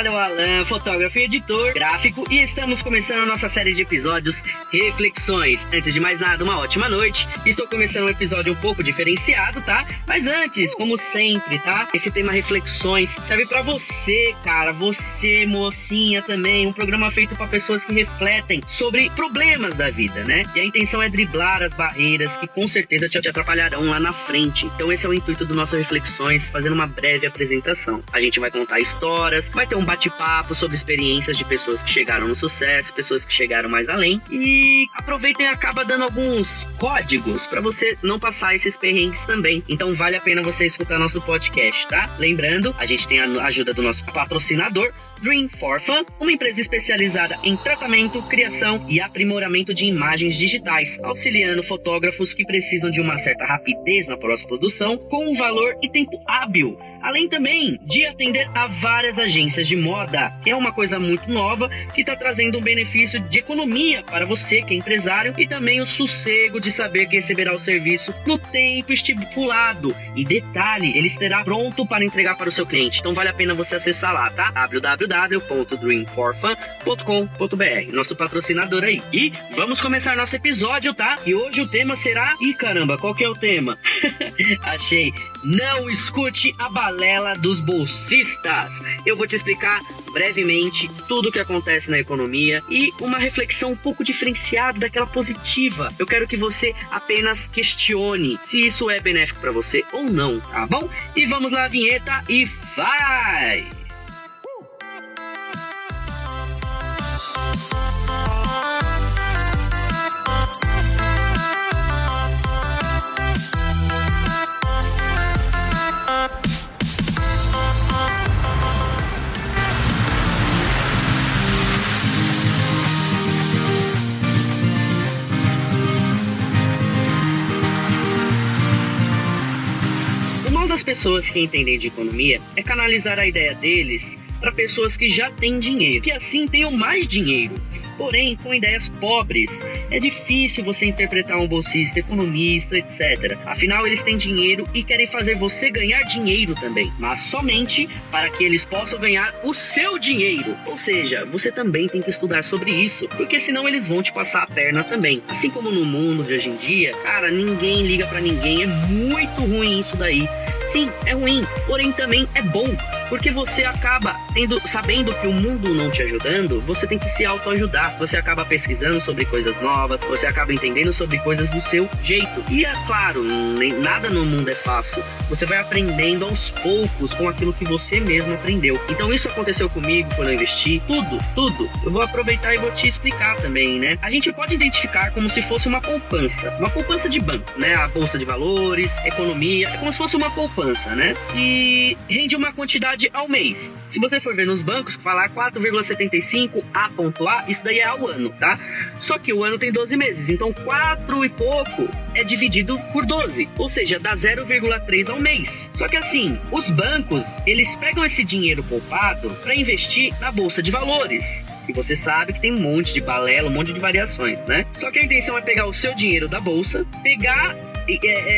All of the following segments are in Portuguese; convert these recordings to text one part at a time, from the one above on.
Aqui Alan, fotógrafo e editor gráfico, e estamos começando a nossa série de episódios Reflexões. Antes de mais nada, uma ótima noite. Estou começando um episódio um pouco diferenciado, tá? Mas antes, como sempre, tá? Esse tema Reflexões serve para você, cara, você, mocinha também, um programa feito para pessoas que refletem sobre problemas da vida, né? E a intenção é driblar as barreiras que com certeza te atrapalharão lá na frente. Então esse é o intuito do nosso Reflexões, fazendo uma breve apresentação. A gente vai contar histórias, vai ter um bate-papo sobre experiências de pessoas que chegaram no sucesso, pessoas que chegaram mais além. E aproveitem e acaba dando alguns códigos para você não passar esses perrengues também. Então vale a pena você escutar nosso podcast, tá? Lembrando, a gente tem a ajuda do nosso patrocinador, Dream for Fun, uma empresa especializada em tratamento, criação e aprimoramento de imagens digitais, auxiliando fotógrafos que precisam de uma certa rapidez na pós-produção com um valor e tempo hábil além também de atender a várias agências de moda, é uma coisa muito nova que está trazendo um benefício de economia para você que é empresário e também o sossego de saber que receberá o serviço no tempo estipulado. E detalhe, ele estará pronto para entregar para o seu cliente. Então vale a pena você acessar lá, tá? www.dreamforfun.com.br, nosso patrocinador aí. E vamos começar nosso episódio, tá? E hoje o tema será, ih caramba, qual que é o tema? Achei. Não escute a balela dos bolsistas. Eu vou te explicar brevemente tudo o que acontece na economia e uma reflexão um pouco diferenciada daquela positiva. Eu quero que você apenas questione se isso é benéfico para você ou não, tá bom? E vamos lá, vinheta e vai! Das pessoas que entendem de economia é canalizar a ideia deles para pessoas que já têm dinheiro, que assim tenham mais dinheiro porém com ideias pobres. É difícil você interpretar um bolsista, economista, etc. Afinal, eles têm dinheiro e querem fazer você ganhar dinheiro também, mas somente para que eles possam ganhar o seu dinheiro. Ou seja, você também tem que estudar sobre isso, porque senão eles vão te passar a perna também. Assim como no mundo de hoje em dia, cara, ninguém liga para ninguém, é muito ruim isso daí. Sim, é ruim, porém também é bom porque você acaba tendo, sabendo que o mundo não te ajudando, você tem que se autoajudar. Você acaba pesquisando sobre coisas novas, você acaba entendendo sobre coisas do seu jeito. E é claro, nem, nada no mundo é fácil. Você vai aprendendo aos poucos com aquilo que você mesmo aprendeu. Então isso aconteceu comigo quando eu investi. Tudo, tudo. Eu vou aproveitar e vou te explicar também, né? A gente pode identificar como se fosse uma poupança. Uma poupança de banco, né? A bolsa de valores, economia. É como se fosse uma poupança, né? E rende uma quantidade ao mês. Se você for ver nos bancos, falar 4,75 A ponto A, isso daí é ao ano, tá? Só que o ano tem 12 meses, então 4 e pouco é dividido por 12, ou seja, dá 0,3 ao mês. Só que assim, os bancos, eles pegam esse dinheiro poupado para investir na bolsa de valores, que você sabe que tem um monte de balela, um monte de variações, né? Só que a intenção é pegar o seu dinheiro da bolsa, pegar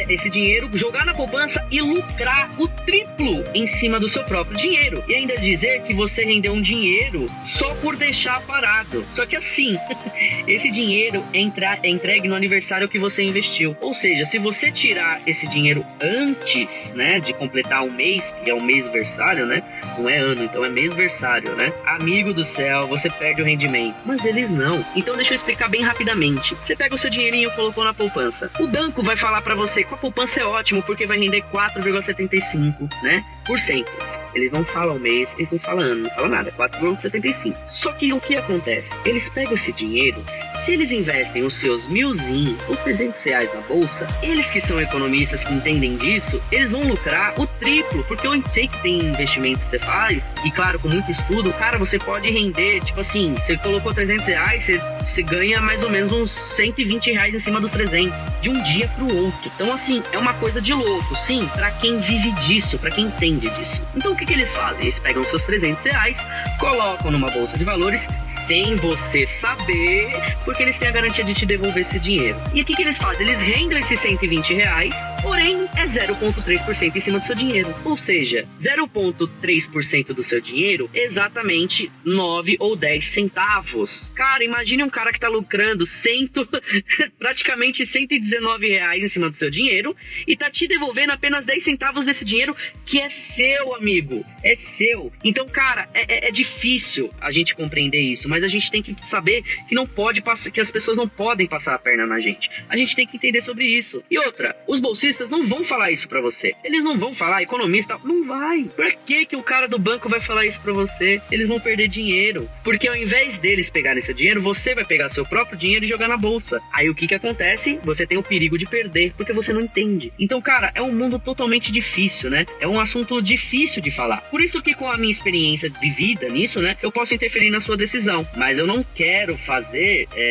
esse dinheiro, jogar na poupança e lucrar o triplo em cima do seu próprio dinheiro. E ainda dizer que você rendeu um dinheiro só por deixar parado. Só que assim, esse dinheiro é, é entregue no aniversário que você investiu. Ou seja, se você tirar esse dinheiro antes, né, de completar um mês, que é um mês versário, né? Não é ano, então é mês versário, né? Amigo do céu, você perde o rendimento. Mas eles não. Então deixa eu explicar bem rapidamente. Você pega o seu dinheirinho e colocou na poupança. O banco vai falar para você que a poupança é ótimo porque vai render 4,75, né, por cento. Eles não falam mês, eles não falam ano, não falam nada, 4,75. Só que o que acontece? Eles pegam esse dinheiro, se eles investem os seus milzinho ou 300 reais na bolsa, eles que são economistas que entendem disso, eles vão lucrar o triplo, porque eu sei que tem investimentos que você faz, e claro, com muito estudo, cara, você pode render, tipo assim, você colocou 300 reais, você, você ganha mais ou menos uns 120 reais em cima dos 300, de um dia pro outro. Então, assim, é uma coisa de louco, sim, para quem vive disso, para quem entende disso. Então, que, que eles fazem? Eles pegam seus 300 reais, colocam numa bolsa de valores sem você saber, eles têm a garantia de te devolver esse dinheiro. E o que, que eles fazem? Eles rendem esses 120 reais, porém é 0,3% em cima do seu dinheiro. Ou seja, 0,3% do seu dinheiro, exatamente 9 ou 10 centavos. Cara, imagine um cara que tá lucrando cento, praticamente 119 reais em cima do seu dinheiro e tá te devolvendo apenas 10 centavos desse dinheiro que é seu, amigo. É seu. Então, cara, é, é, é difícil a gente compreender isso, mas a gente tem que saber que não pode passar, que as pessoas não podem passar a perna na gente. A gente tem que entender sobre isso. E outra, os bolsistas não vão falar isso para você. Eles não vão falar, economista, não vai. Por que que o cara do banco vai falar isso para você? Eles vão perder dinheiro, porque ao invés deles pegarem esse dinheiro, você vai pegar seu próprio dinheiro e jogar na bolsa. Aí o que que acontece? Você tem o perigo de perder, porque você não entende. Então, cara, é um mundo totalmente difícil, né? É um assunto difícil de falar. Por isso que com a minha experiência de vida nisso, né, eu posso interferir na sua decisão. Mas eu não quero fazer, é,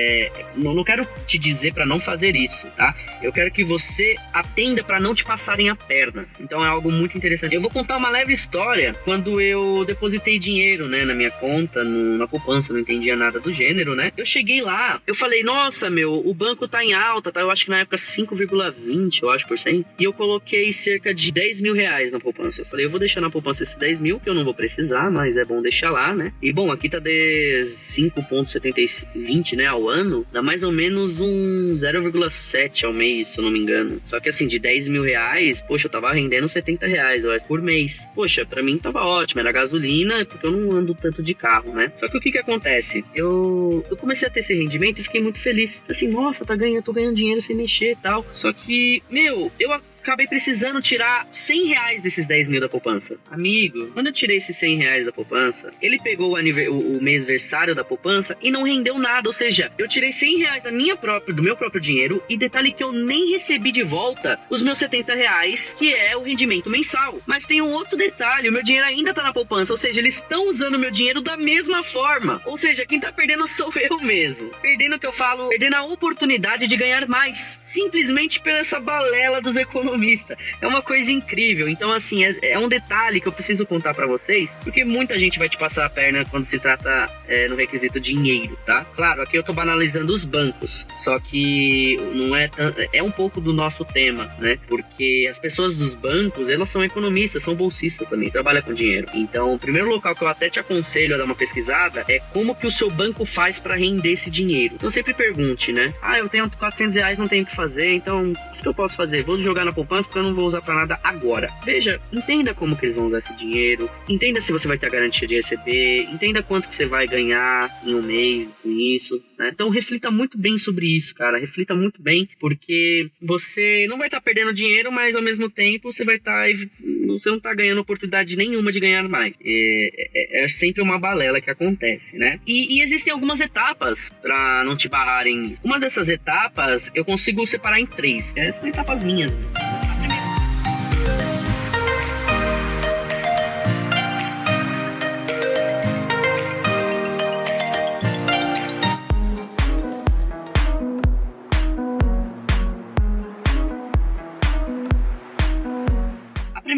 não, não quero te dizer para não fazer isso, tá? Eu quero que você atenda para não te passarem a perna. Então é algo muito interessante. Eu vou contar uma leve história quando eu depositei dinheiro, né, na minha conta, no, na poupança, não entendia nada do gênero, né? Eu cheguei lá, eu falei, nossa, meu, o banco tá em alta, tá? Eu acho que na época 5,20, eu acho, por cento. E eu coloquei cerca de 10 mil reais na poupança. Eu falei, eu vou deixar na poupança esses 10 mil, que eu não vou precisar, mas é bom deixar lá, né? E bom, aqui tá de 5,7020, né, ao ano, dá mais ou menos um 0,7 ao mês, se eu não me engano. Só que assim, de 10 mil reais, poxa, eu tava rendendo 70 reais, por mês. Poxa, pra mim tava ótimo, era gasolina, porque eu não ando tanto de carro, né? Só que o que que acontece? Eu, eu comecei a ter esse rendimento e fiquei muito feliz. Assim, nossa, tá ganhando, tô ganhando dinheiro sem mexer e tal. Só que, meu, eu acabei precisando tirar 100 reais desses 10 mil da poupança. Amigo, quando eu tirei esses 100 reais da poupança, ele pegou o, o, o mês-versário da poupança e não rendeu nada. Ou seja, eu tirei 100 reais da minha própria, do meu próprio dinheiro e detalhe que eu nem recebi de volta os meus 70 reais, que é o rendimento mensal. Mas tem um outro detalhe, o meu dinheiro ainda tá na poupança, ou seja, eles estão usando o meu dinheiro da mesma forma. Ou seja, quem tá perdendo sou eu mesmo. Perdendo o que eu falo, perdendo a oportunidade de ganhar mais. Simplesmente pela essa balela dos economistas economista. É uma coisa incrível. Então, assim, é, é um detalhe que eu preciso contar para vocês, porque muita gente vai te passar a perna quando se trata é, no requisito dinheiro, tá? Claro, aqui eu tô banalizando os bancos, só que não é é um pouco do nosso tema, né? Porque as pessoas dos bancos, elas são economistas, são bolsistas também, trabalham com dinheiro. Então, o primeiro local que eu até te aconselho a dar uma pesquisada é como que o seu banco faz para render esse dinheiro. Então, sempre pergunte, né? Ah, eu tenho 400 reais, não tenho o que fazer, então que eu posso fazer? Vou jogar na poupança porque eu não vou usar para nada agora. Veja, entenda como que eles vão usar esse dinheiro, entenda se você vai ter a garantia de receber, entenda quanto que você vai ganhar em um mês com isso, né? Então reflita muito bem sobre isso, cara. Reflita muito bem, porque você não vai estar tá perdendo dinheiro, mas ao mesmo tempo você vai estar tá, você não está ganhando oportunidade nenhuma de ganhar mais. É, é, é, sempre uma balela que acontece, né? E, e existem algumas etapas para não te barrarem. Uma dessas etapas eu consigo separar em três. É, são etapas minhas. Né?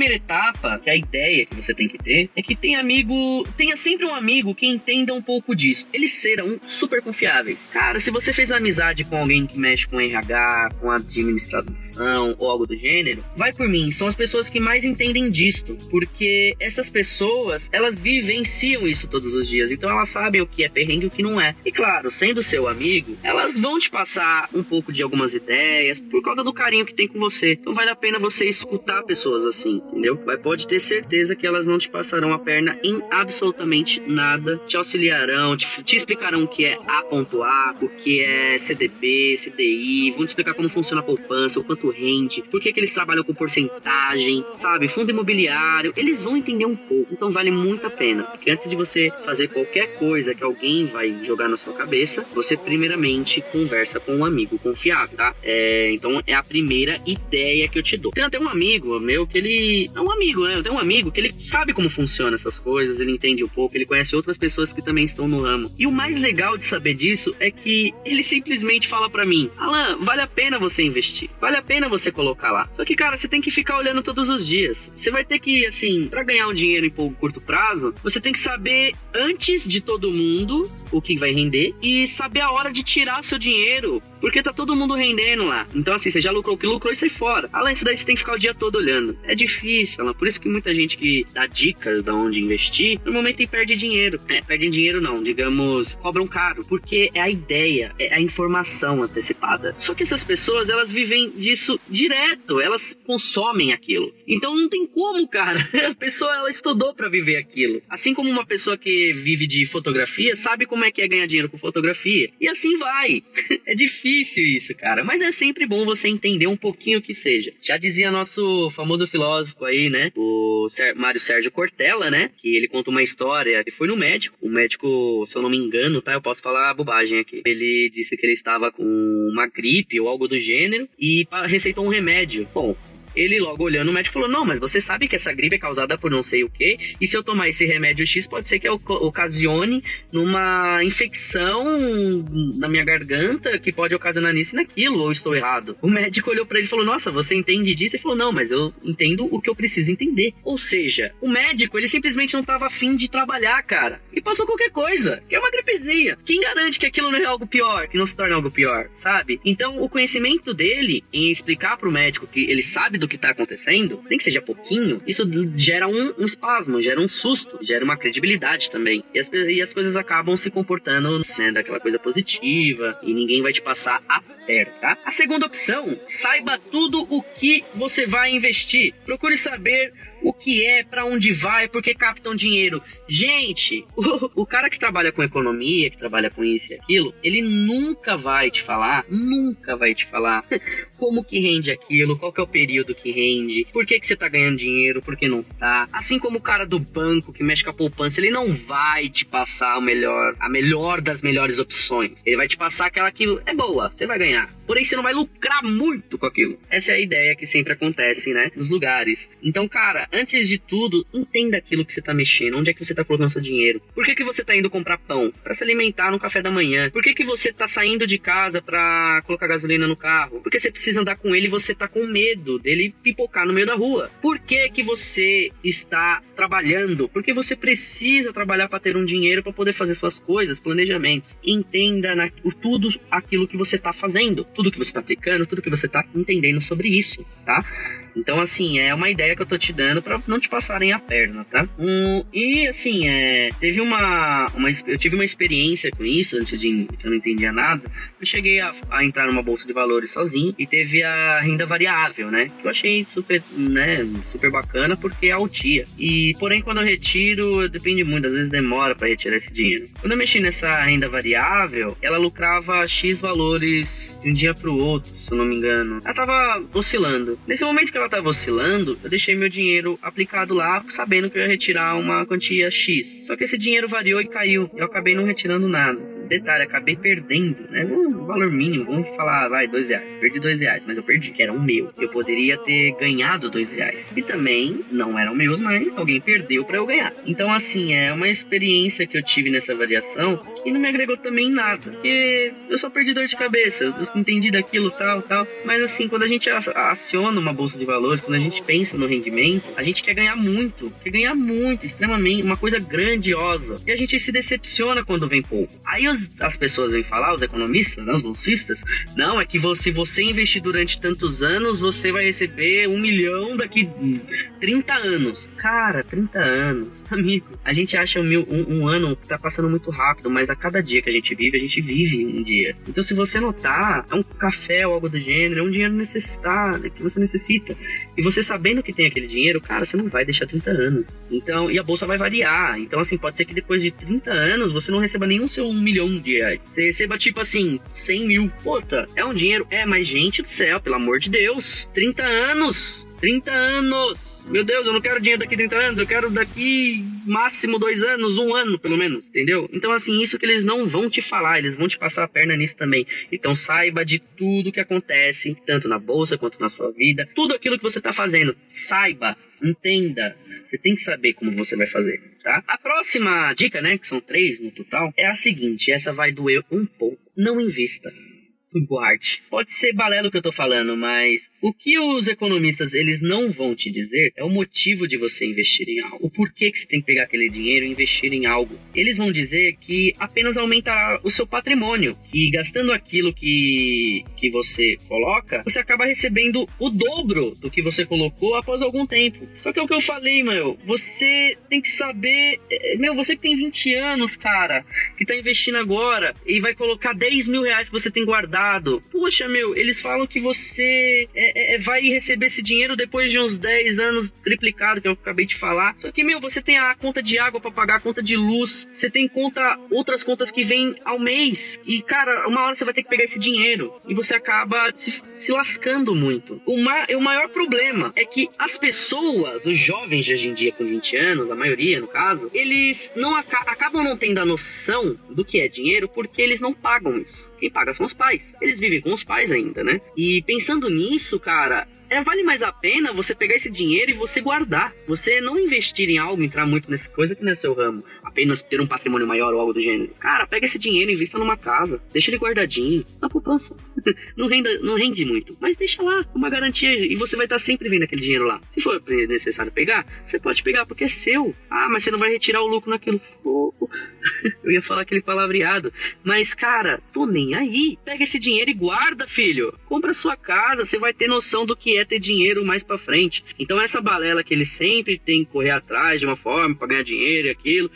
Primeira etapa, que a ideia que você tem que ter, é que tem amigo, tenha sempre um amigo que entenda um pouco disso. Eles serão super confiáveis. Cara, se você fez amizade com alguém que mexe com RH, com administração ou algo do gênero, vai por mim, são as pessoas que mais entendem disto, porque essas pessoas, elas vivenciam isso todos os dias, então elas sabem o que é perrengue e o que não é. E claro, sendo seu amigo, elas vão te passar um pouco de algumas ideias por causa do carinho que tem com você. Então vale a pena você escutar pessoas assim entendeu? Mas pode ter certeza que elas não te passarão a perna em absolutamente nada. Te auxiliarão, te, te explicarão o que é A.A, o que é CDB, CDI, vão te explicar como funciona a poupança, o quanto rende, por que, que eles trabalham com porcentagem, sabe? Fundo imobiliário, eles vão entender um pouco. Então vale muito a pena. Porque antes de você fazer qualquer coisa que alguém vai jogar na sua cabeça, você primeiramente conversa com um amigo confiável, tá? É, então é a primeira ideia que eu te dou. Tem até um amigo meu que ele é um amigo, do ramo. Tem um amigo que ele sabe como funciona essas coisas, ele entende um pouco, ele conhece outras pessoas que também estão no ramo. E o mais legal de saber disso é que ele simplesmente fala para mim: Alan, vale a pena você investir, vale a pena você colocar lá. Só que, cara, você tem que ficar olhando todos os dias. Você vai ter que, assim, para ganhar um dinheiro em pouco curto prazo, você tem que saber antes de todo mundo o que vai render e saber a hora de tirar seu dinheiro, porque tá todo mundo rendendo lá. Então, assim, você já lucrou o que lucrou e sai fora. Além disso, daí você tem que ficar o dia todo olhando. É difícil, Alan. Por isso que muita gente que dá dicas de onde investir, normalmente perde dinheiro. É, perdem dinheiro não, digamos, cobram caro, porque é a ideia, é a informação antecipada. Só que essas pessoas, elas vivem disso direto, elas consomem aquilo. Então não tem como, cara. A pessoa, ela estudou para viver aquilo. Assim como uma pessoa que vive de fotografia, sabe como é que é ganhar dinheiro com fotografia. E assim vai. é difícil isso, cara. Mas é sempre bom você entender um pouquinho que seja. Já dizia nosso famoso filósofo aí, né? O Mário Sérgio Cortella, né? Que ele conta uma história. Ele foi no médico. O médico, se eu não me engano, tá? Eu posso falar bobagem aqui. Ele disse que ele estava com uma gripe ou algo do gênero e receitou um remédio. Bom, ele logo olhando o médico falou: Não, mas você sabe que essa gripe é causada por não sei o que, e se eu tomar esse remédio X, pode ser que ocasione numa infecção na minha garganta que pode ocasionar nisso e naquilo, ou estou errado. O médico olhou para ele e falou: Nossa, você entende disso? Ele falou: Não, mas eu entendo o que eu preciso entender. Ou seja, o médico, ele simplesmente não estava afim de trabalhar, cara, e passou qualquer coisa, que é uma gripezinha. Quem garante que aquilo não é algo pior, que não se torna algo pior, sabe? Então, o conhecimento dele em explicar para o médico que ele sabe do que tá acontecendo, nem que seja pouquinho, isso gera um, um espasmo, gera um susto, gera uma credibilidade também. E as, e as coisas acabam se comportando sendo né, daquela coisa positiva e ninguém vai te passar a perna, tá? A segunda opção, saiba tudo o que você vai investir. Procure saber o que é, para onde vai, porque captam dinheiro. Gente, o, o, cara que trabalha com economia, que trabalha com isso e aquilo, ele nunca vai te falar, nunca vai te falar como que rende aquilo, qual que é o período que rende, por que que você tá ganhando dinheiro, por que não tá. Assim como o cara do banco que mexe com a poupança, ele não vai te passar o melhor, a melhor das melhores opções. Ele vai te passar aquela que é boa, você vai ganhar. Porém, você não vai lucrar muito com aquilo. Essa é a ideia que sempre acontece, né, nos lugares. Então, cara, antes de tudo, entenda aquilo que você está mexendo, onde é que você está colocando seu dinheiro. Por que, que você está indo comprar pão? Para se alimentar no café da manhã. Por que, que você está saindo de casa para colocar gasolina no carro? Porque você precisa andar com ele e você está com medo dele pipocar no meio da rua. Por que, que você está trabalhando? Porque você precisa trabalhar para ter um dinheiro para poder fazer suas coisas, planejamentos. Entenda na, tudo aquilo que você está fazendo, tudo que você está aplicando, tudo que você está entendendo sobre isso, tá? Então, assim, é uma ideia que eu tô te dando para não te passarem a perna, tá? Um, e, assim, é, teve uma, uma. Eu tive uma experiência com isso antes de. que eu não entendia nada. Eu cheguei a, a entrar numa bolsa de valores sozinho e teve a renda variável, né? Que eu achei super, né, super bacana porque é altia. E, porém, quando eu retiro, depende muito, às vezes demora para retirar esse dinheiro. Quando eu mexi nessa renda variável, ela lucrava X valores de um dia pro outro, se eu não me engano. Ela tava oscilando. Nesse momento que ela tava oscilando, eu deixei meu dinheiro aplicado lá, sabendo que eu ia retirar uma quantia X. Só que esse dinheiro variou e caiu. Eu acabei não retirando nada detalhe, acabei perdendo, né? Um valor mínimo, vamos falar, vai, dois reais. Perdi dois reais, mas eu perdi, que era um meu. Eu poderia ter ganhado dois reais. E também não eram meus, mas alguém perdeu para eu ganhar. Então, assim, é uma experiência que eu tive nessa variação que não me agregou também nada. Porque eu só perdi dor de cabeça, eu entendi daquilo, tal, tal. Mas assim, quando a gente aciona uma bolsa de valores, quando a gente pensa no rendimento, a gente quer ganhar muito, quer ganhar muito, extremamente, uma coisa grandiosa. E a gente se decepciona quando vem pouco. Aí os, as pessoas vêm falar, os economistas, né, os bolsistas, não, é que se você investir durante tantos anos, você vai receber um milhão daqui 30 anos. Cara, 30 anos. Amigo, a gente acha um, um, um ano que tá passando muito rápido, mas a cada dia que a gente vive, a gente vive um dia. Então, se você notar, é um café ou algo do gênero, é um dinheiro necessitado, que você necessita. E você sabendo que tem aquele dinheiro, cara, você não vai deixar 30 anos. Então, e a bolsa vai variar. Então, assim, pode ser que depois de 30 anos você não receba nenhum seu um milhão milhão de reais. Você receba, tipo assim, 100 mil. Puta, é um dinheiro. É, mas gente do céu, pelo amor de Deus. 30 anos. 30 anos. Meu Deus, eu não quero dinheiro daqui 30 anos, eu quero daqui máximo dois anos, um ano pelo menos, entendeu? Então, assim, isso que eles não vão te falar, eles vão te passar a perna nisso também. Então, saiba de tudo que acontece, tanto na bolsa quanto na sua vida, tudo aquilo que você tá fazendo, saiba Entenda. Você tem que saber como você vai fazer, tá? A próxima dica, né, que são três no total, é a seguinte: essa vai doer um pouco. Não invista guarde. Pode ser balelo que eu tô falando, mas o que os economistas eles não vão te dizer é o motivo de você investir em algo. O porquê que você tem que pegar aquele dinheiro e investir em algo. Eles vão dizer que apenas aumentará o seu patrimônio, que gastando aquilo que, que você coloca, você acaba recebendo o dobro do que você colocou após algum tempo. Só que é o que eu falei, meu, você tem que saber, é, meu, você que tem 20 anos, cara, que tá investindo agora e vai colocar 10 mil reais que você tem guardado passado. Poxa, meu, eles falam que você é, é, é vai receber esse dinheiro depois de uns 10 anos triplicado, que eu acabei de falar. Só que, meu, você tem a conta de água para pagar, a conta de luz, você tem conta, outras contas que vêm ao mês. E, cara, uma hora você vai ter que pegar esse dinheiro. E você acaba se, se lascando muito. O, ma o maior problema é que as pessoas, os jovens de hoje em dia com 20 anos, a maioria no caso, eles não aca acabam não tendo a noção do que é dinheiro porque eles não pagam isso. Quem paga são os pais. Eles vivem com os pais ainda, né? E pensando nisso, cara, é, vale mais a pena você pegar esse dinheiro e você guardar. Você não investir em algo, entrar muito nessa coisa que não é seu ramo. Apenas ter um patrimônio maior ou algo do gênero. Cara, pega esse dinheiro e invista numa casa. Deixa ele guardadinho. Na poupança. não, renda, não rende muito. Mas deixa lá, uma garantia. E você vai estar sempre vendo aquele dinheiro lá. Se for necessário pegar, você pode pegar, porque é seu. Ah, mas você não vai retirar o lucro naquilo. Eu ia falar aquele palavreado. Mas, cara, tô nem aí. Pega esse dinheiro e guarda, filho. Compra sua casa. Você vai ter noção do que é ter dinheiro mais para frente. Então essa balela que ele sempre tem que correr atrás de uma forma para ganhar dinheiro e aquilo,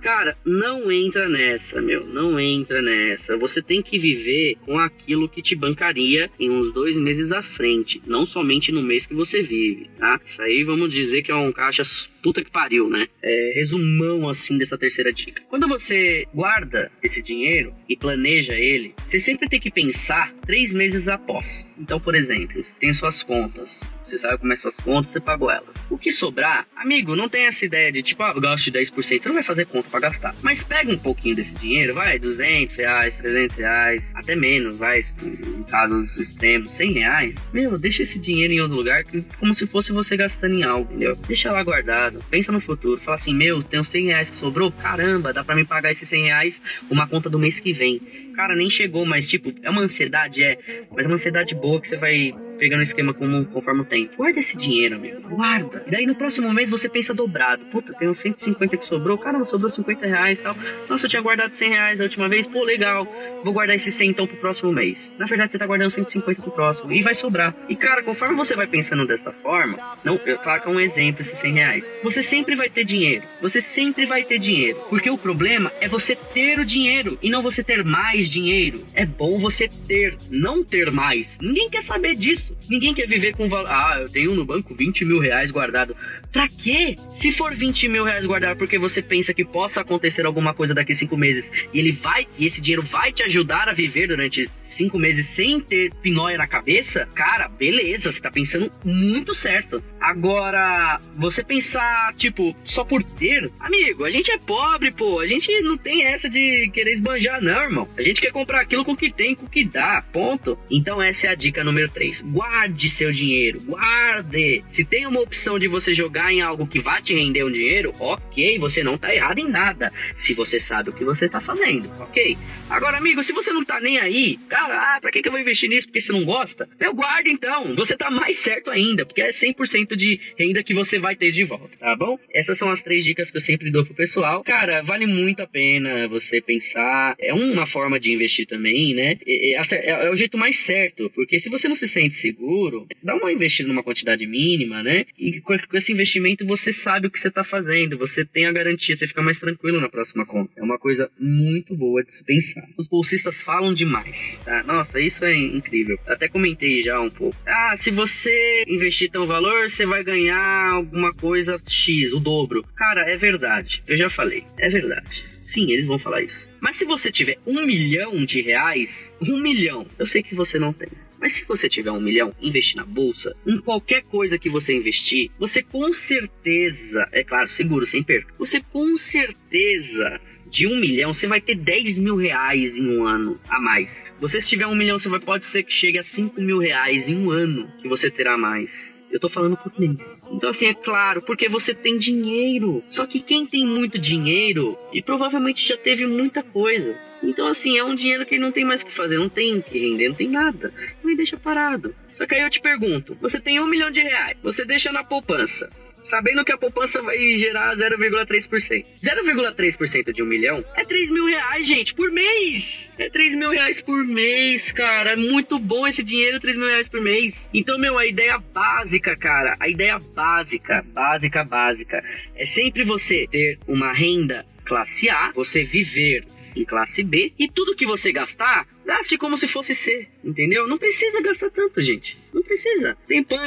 cara, não entra nessa, meu, não entra nessa. Você tem que viver com aquilo que te bancaria em uns dois meses à frente, não somente no mês que você vive, tá? Isso aí vamos dizer que é um caixa puta que pariu, né? É, resumão assim dessa terceira dica. Quando você guarda esse dinheiro e planeja ele, você sempre tem que pensar três meses após. Então, por exemplo, tem suas contas, você sabe como é suas contas, você pagou elas. O que sobrar, amigo, não tem essa ideia de tipo, ah, gasto de 10%, você não vai fazer conta para gastar. Mas pega um pouquinho desse dinheiro, vai, 200 reais, 300 reais, até menos, vai, em casos extremos, 100 reais. Meu, deixa esse dinheiro em outro lugar, como se fosse você gastando em algo, entendeu? Deixa lá guardado pensa no futuro, fala assim, meu, tenho 100 reais que sobrou, caramba, dá para me pagar esses 100 reais uma conta do mês que vem. Cara, nem chegou, mas tipo, é uma ansiedade, é, mas é uma ansiedade boa que você vai pegando o esquema como, conforme o tempo. Guarda esse dinheiro, amigo. Guarda. E daí no próximo mês você pensa dobrado. Puta, tem uns 150 que sobrou. Caramba, sobrou 50 reais e tal. Nossa, eu tinha guardado 100 reais da última vez. Pô, legal. Vou guardar esse 100 então pro próximo mês. Na verdade, você tá guardando 150 pro próximo. E vai sobrar. E cara, conforme você vai pensando desta forma, não, eu, claro que é um exemplo esses 100 reais. Você sempre vai ter dinheiro. Você sempre vai ter dinheiro. Porque o problema é você ter o dinheiro e não você ter mais dinheiro. É bom você ter, não ter mais. Ninguém quer saber disso isso. Ninguém quer viver com valor. Ah, eu tenho no banco 20 mil reais guardado. Pra quê? Se for 20 mil reais guardado porque você pensa que possa acontecer alguma coisa daqui cinco meses e ele vai, e esse dinheiro vai te ajudar a viver durante cinco meses sem ter pinóia na cabeça, cara, beleza, você tá pensando muito certo. Agora, você pensar, tipo, só por ter, amigo, a gente é pobre, pô, a gente não tem essa de querer esbanjar, não, irmão. A gente quer comprar aquilo com o que tem, com o que dá, ponto. Então, essa é a dica número 3 guarde seu dinheiro, guarde. Se tem uma opção de você jogar em algo que vai te render um dinheiro, ok, você não tá errado em nada. Se você sabe o que você tá fazendo, ok? Agora, amigo, se você não tá nem aí, cara, ah, pra que, que eu vou investir nisso porque você não gosta? Eu guardo então, você tá mais certo ainda, porque é 100% de renda que você vai ter de volta, tá bom? Essas são as três dicas que eu sempre dou pro pessoal. Cara, vale muito a pena você pensar. É uma forma de investir também, né? É, é, é o jeito mais certo, porque se você não se sente seguro, dá uma investida numa quantidade mínima, né? E com esse investimento você sabe o que você está fazendo, você tem a garantia, você fica mais tranquilo na próxima conta. É uma coisa muito boa de se pensar. Os bolsistas falam demais, tá? Nossa, isso é incrível. Até comentei já um pouco. Ah, se você investir tão valor, você vai ganhar alguma coisa X, o dobro. Cara, é verdade. Eu já falei, é verdade. Sim, eles vão falar isso. Mas se você tiver um milhão de reais, um milhão, eu sei que você não tem. Mas se você tiver um milhão, investir na bolsa, em qualquer coisa que você investir, você com certeza, é claro, seguro, sem perda, você com certeza de um milhão, você vai ter 10 mil reais em um ano a mais. Você, se tiver um milhão, você vai, pode ser que chegue a 5 mil reais em um ano que você terá mais. Eu tô falando por mês. Então, assim, é claro, porque você tem dinheiro. Só que quem tem muito dinheiro e provavelmente já teve muita coisa. Então, assim, é um dinheiro que não tem mais o que fazer, não tem que render, não tem nada. Não me deixa parado. Só que aí eu te pergunto: você tem um milhão de reais, você deixa na poupança, sabendo que a poupança vai gerar 0,3%. 0,3% de um milhão é 3 mil reais, gente, por mês. É 3 mil reais por mês, cara. É muito bom esse dinheiro, 3 mil reais por mês. Então, meu, a ideia básica, cara, a ideia básica, básica, básica, é sempre você ter uma renda classe A, você viver em classe B e tudo que você gastar, gaste como se fosse C, entendeu? Não precisa gastar tanto, gente. Não precisa. Tem pão,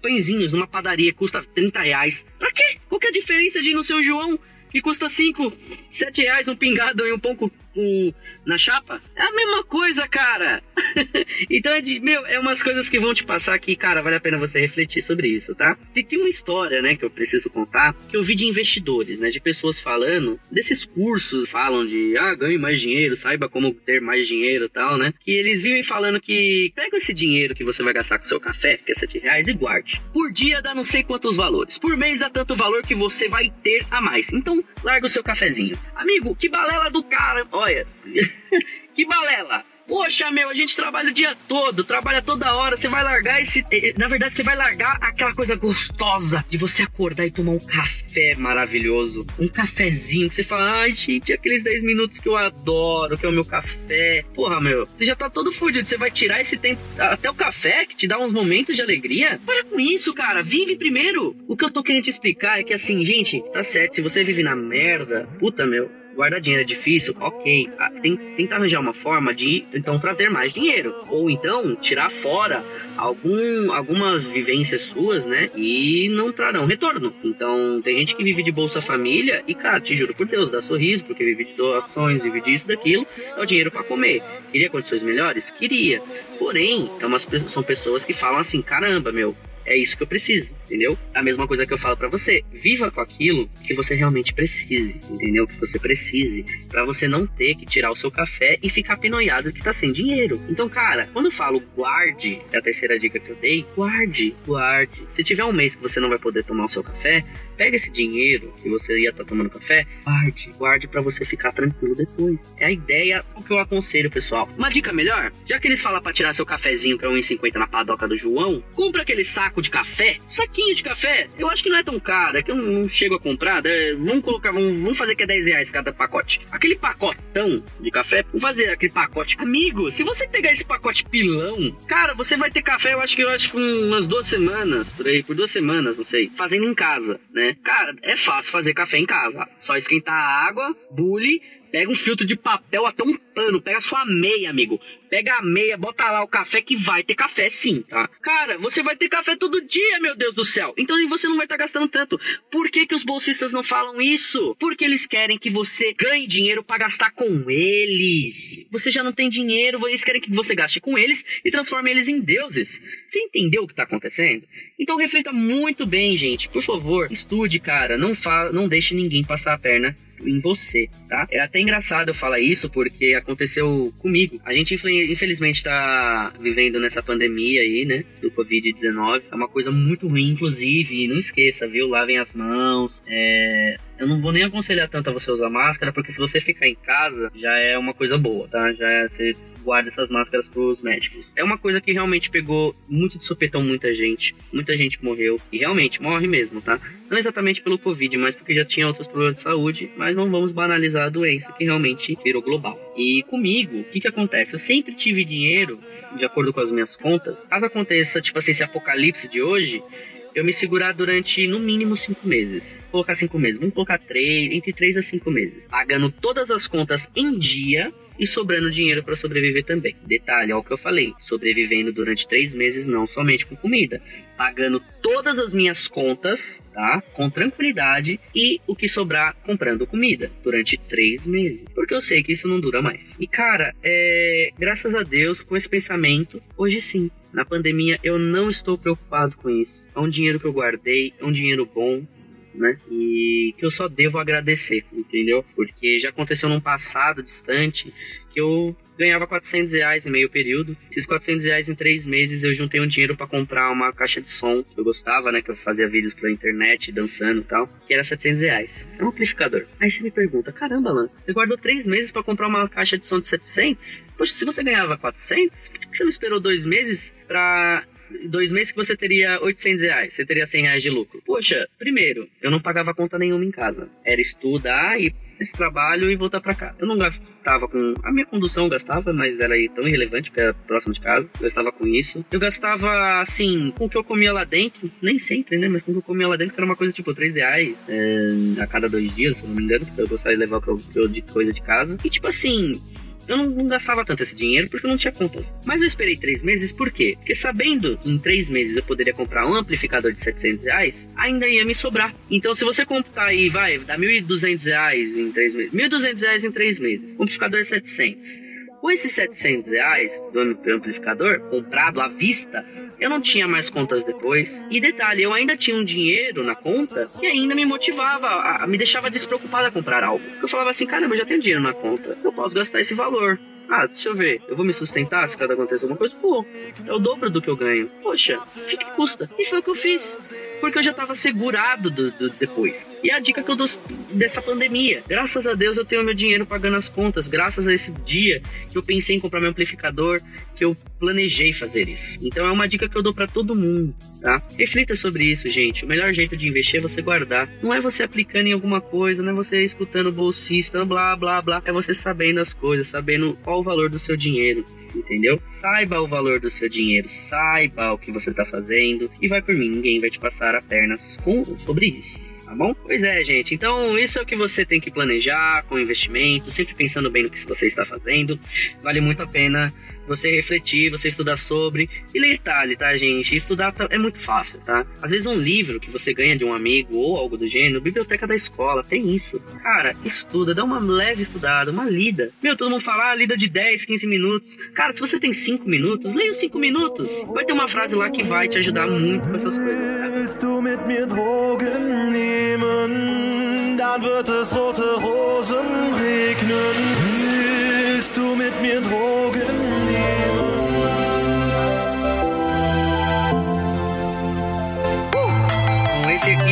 pãezinhos numa padaria custa 30 reais. Pra quê? Qual que é a diferença de ir no seu João que custa 5, 7 reais um pingado e um pão com com, na chapa, é a mesma coisa, cara. então, é de, meu, é umas coisas que vão te passar que, cara, vale a pena você refletir sobre isso, tá? E tem uma história, né, que eu preciso contar, que eu vi de investidores, né, de pessoas falando desses cursos, falam de, ah, ganhe mais dinheiro, saiba como ter mais dinheiro e tal, né? Que eles vivem falando que pega esse dinheiro que você vai gastar com seu café, que é 7 reais, e guarde. Por dia dá não sei quantos valores. Por mês dá tanto valor que você vai ter a mais. Então, larga o seu cafezinho. Amigo, que balela do cara. Ó, olha, que balela. Poxa, meu, a gente trabalha o dia todo, trabalha toda hora. Você vai largar esse. Eh, eh, na verdade, você vai largar aquela coisa gostosa de você acordar e tomar um café maravilhoso. Um cafezinho que você fala, ai, gente, aqueles 10 minutos que eu adoro, que é o meu café. Porra, meu, você já tá todo fudido. Você vai tirar esse tempo. Até o café, que te dá uns momentos de alegria. Para com isso, cara. Vive primeiro. O que eu tô querendo te explicar é que, assim, gente, tá certo. Se você vive na merda, puta, meu guardar dinheiro é difícil, ok. Ah, tem, tenta arranjar uma forma de então trazer mais dinheiro. Ou então tirar fora algum, algumas vivências suas, né? E não trarão retorno. Então tem gente que vive de Bolsa Família e, cara, te juro por Deus, dá sorriso, porque vive de doações, vive disso, daquilo, é o dinheiro para comer. Queria condições melhores? Queria. Porém, é umas, são pessoas que falam assim: caramba, meu, é isso que eu preciso, entendeu? A mesma coisa que eu falo para você, viva com aquilo que você realmente precise, entendeu? Que você precise, para você não ter que tirar o seu café e ficar penoiado que tá sem dinheiro. Então, cara, quando eu falo guarde, é a terceira dica que eu dei, guarde, guarde. Se tiver um mês que você não vai poder tomar o seu café, pega esse dinheiro que você ia estar tá tomando café, guarde, guarde para você ficar tranquilo depois. É a ideia o que eu aconselho, pessoal. Uma dica melhor, já que eles falam para tirar seu cafezinho que é 1,50 na padoca do João, compra aquele saco saco de café, saquinho de café, eu acho que não é tão caro, é que eu não chego a comprar, né? vamos colocar, vamos, vamos fazer que é 10 reais cada pacote. Aquele pacotão de café, vamos fazer aquele pacote. Amigo, se você pegar esse pacote pilão, cara, você vai ter café, eu acho que eu acho que umas duas semanas, por aí, por duas semanas, não sei, fazendo em casa, né? Cara, é fácil fazer café em casa. Só esquentar a água, bule, Pega um filtro de papel, até um pano, pega sua meia, amigo. Pega a meia, bota lá o café que vai ter café sim, tá? Cara, você vai ter café todo dia, meu Deus do céu. Então você não vai estar tá gastando tanto. Por que, que os bolsistas não falam isso? Porque eles querem que você ganhe dinheiro para gastar com eles. Você já não tem dinheiro, eles querem que você gaste com eles e transforme eles em deuses. Você entendeu o que tá acontecendo? Então reflita muito bem, gente. Por favor, estude, cara. Não, fa não deixe ninguém passar a perna em você, tá? É até engraçado eu falar isso porque aconteceu comigo. A gente infelizmente tá vivendo nessa pandemia aí, né, do Covid-19. É uma coisa muito ruim, inclusive, não esqueça, viu? Lavem as mãos, é... Eu não vou nem aconselhar tanto a você usar máscara, porque se você ficar em casa, já é uma coisa boa, tá? Já é, você guarda essas máscaras pros médicos. É uma coisa que realmente pegou muito de supetão muita gente. Muita gente morreu. E realmente, morre mesmo, tá? Não exatamente pelo Covid, mas porque já tinha outros problemas de saúde. Mas não vamos banalizar a doença que realmente virou global. E comigo, o que que acontece? Eu sempre tive dinheiro, de acordo com as minhas contas. Caso aconteça, tipo assim, esse apocalipse de hoje, eu me segurar durante no mínimo cinco meses. Vou colocar cinco meses, vamos colocar três, entre três a cinco meses. Pagando todas as contas em dia e sobrando dinheiro para sobreviver também. Detalhe, é o que eu falei, sobrevivendo durante três meses não somente com comida, pagando todas as minhas contas, tá? Com tranquilidade e o que sobrar comprando comida durante três meses, porque eu sei que isso não dura mais. E cara, é, graças a Deus com esse pensamento, hoje sim, na pandemia eu não estou preocupado com isso. É um dinheiro que eu guardei, é um dinheiro bom, né? E que eu só devo agradecer, entendeu? Porque já aconteceu num passado distante que eu ganhava 400 reais em meio período. Esses 400 reais em três meses eu juntei um dinheiro para comprar uma caixa de som que eu gostava, né? Que eu fazia vídeos pela internet, dançando e tal. Que era 700 reais. É um amplificador. Aí você me pergunta, caramba, Alan, você guardou três meses para comprar uma caixa de som de 700? Poxa, se você ganhava 400, por que você não esperou dois meses pra dois meses que você teria 800 reais, você teria 100 reais de lucro. Poxa, primeiro, eu não pagava conta nenhuma em casa. Era estudar e esse trabalho e voltar para cá. Eu não gastava com. A minha condução gastava, mas era tão irrelevante porque era próximo de casa. Eu gastava com isso. Eu gastava, assim, com o que eu comia lá dentro. Nem sempre, né? Mas com o que eu comia lá dentro, que era uma coisa tipo 3 reais é, a cada dois dias, se eu não me engano. Porque eu gostava de levar o que eu, de coisa de casa. E tipo assim, eu não, não, gastava tanto esse dinheiro porque eu não tinha contas. Mas eu esperei três meses, por quê? Porque sabendo que em três meses eu poderia comprar um amplificador de 700 reais, ainda ia me sobrar. Então, se você comprar aí, vai, dá 1.200 reais em três meses. 1.200 reais em três meses. amplificador é 700. Com esses 700 reais do amplificador, comprado à vista, eu não tinha mais contas depois. E detalhe, eu ainda tinha um dinheiro na conta que ainda me motivava, a, a, me deixava despreocupado a comprar algo. Eu falava assim, caramba, eu já tenho dinheiro na conta, eu posso gastar esse valor. Ah, deixa eu ver, eu vou me sustentar se cada acontecer alguma coisa? Pô, é o dobro do que eu ganho. Poxa, o que, que custa? E foi o que eu fiz porque eu já tava segurado do, do, depois. E a dica que eu dou dessa pandemia. Graças a Deus eu tenho meu dinheiro pagando as contas. Graças a esse dia que eu pensei em comprar meu amplificador, que eu planejei fazer isso. Então é uma dica que eu dou para todo mundo, tá? Reflita sobre isso, gente. O melhor jeito de investir é você guardar. Não é você aplicando em alguma coisa, não é você escutando bolsista, blá blá blá. É você sabendo as coisas, sabendo qual o valor do seu dinheiro entendeu? Saiba o valor do seu dinheiro, saiba o que você está fazendo e vai por mim, ninguém vai te passar a perna com, sobre isso tá bom? Pois é, gente. Então, isso é o que você tem que planejar com investimento, sempre pensando bem no que você está fazendo. Vale muito a pena você refletir, você estudar sobre. E detalhe, tá, gente? Estudar tá, é muito fácil, tá? Às vezes um livro que você ganha de um amigo ou algo do gênero, biblioteca da escola, tem isso. Cara, estuda, dá uma leve estudada, uma lida. Meu, todo mundo fala, ah, lida de 10, 15 minutos. Cara, se você tem 5 minutos, leia os 5 minutos. Vai ter uma frase lá que vai te ajudar muito com essas coisas, tá? Willst du mit mir Drogen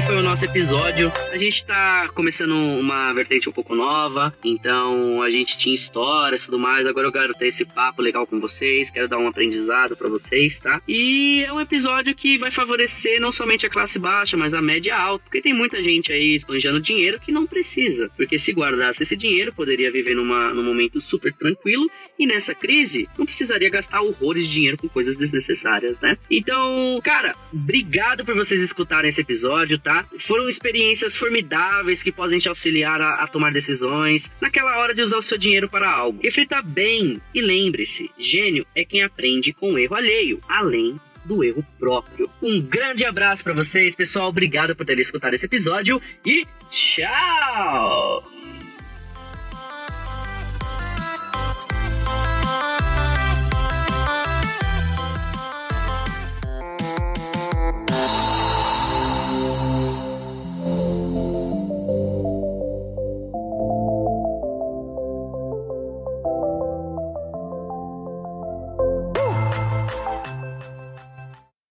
foi o nosso episódio. A gente tá começando uma vertente um pouco nova, então a gente tinha histórias e tudo mais. Agora eu quero ter esse papo legal com vocês, quero dar um aprendizado para vocês, tá? E é um episódio que vai favorecer não somente a classe baixa, mas a média alta, porque tem muita gente aí esbanjando dinheiro que não precisa, porque se guardasse esse dinheiro, poderia viver numa, num momento super tranquilo e nessa crise não precisaria gastar horrores de dinheiro com coisas desnecessárias, né? Então, cara, obrigado por vocês escutarem esse episódio episódio, tá? Foram experiências formidáveis que podem te auxiliar a, a tomar decisões naquela hora de usar o seu dinheiro para algo. Reflita bem e lembre-se: gênio é quem aprende com erro alheio, além do erro próprio. Um grande abraço para vocês, pessoal. Obrigado por terem escutado esse episódio e tchau!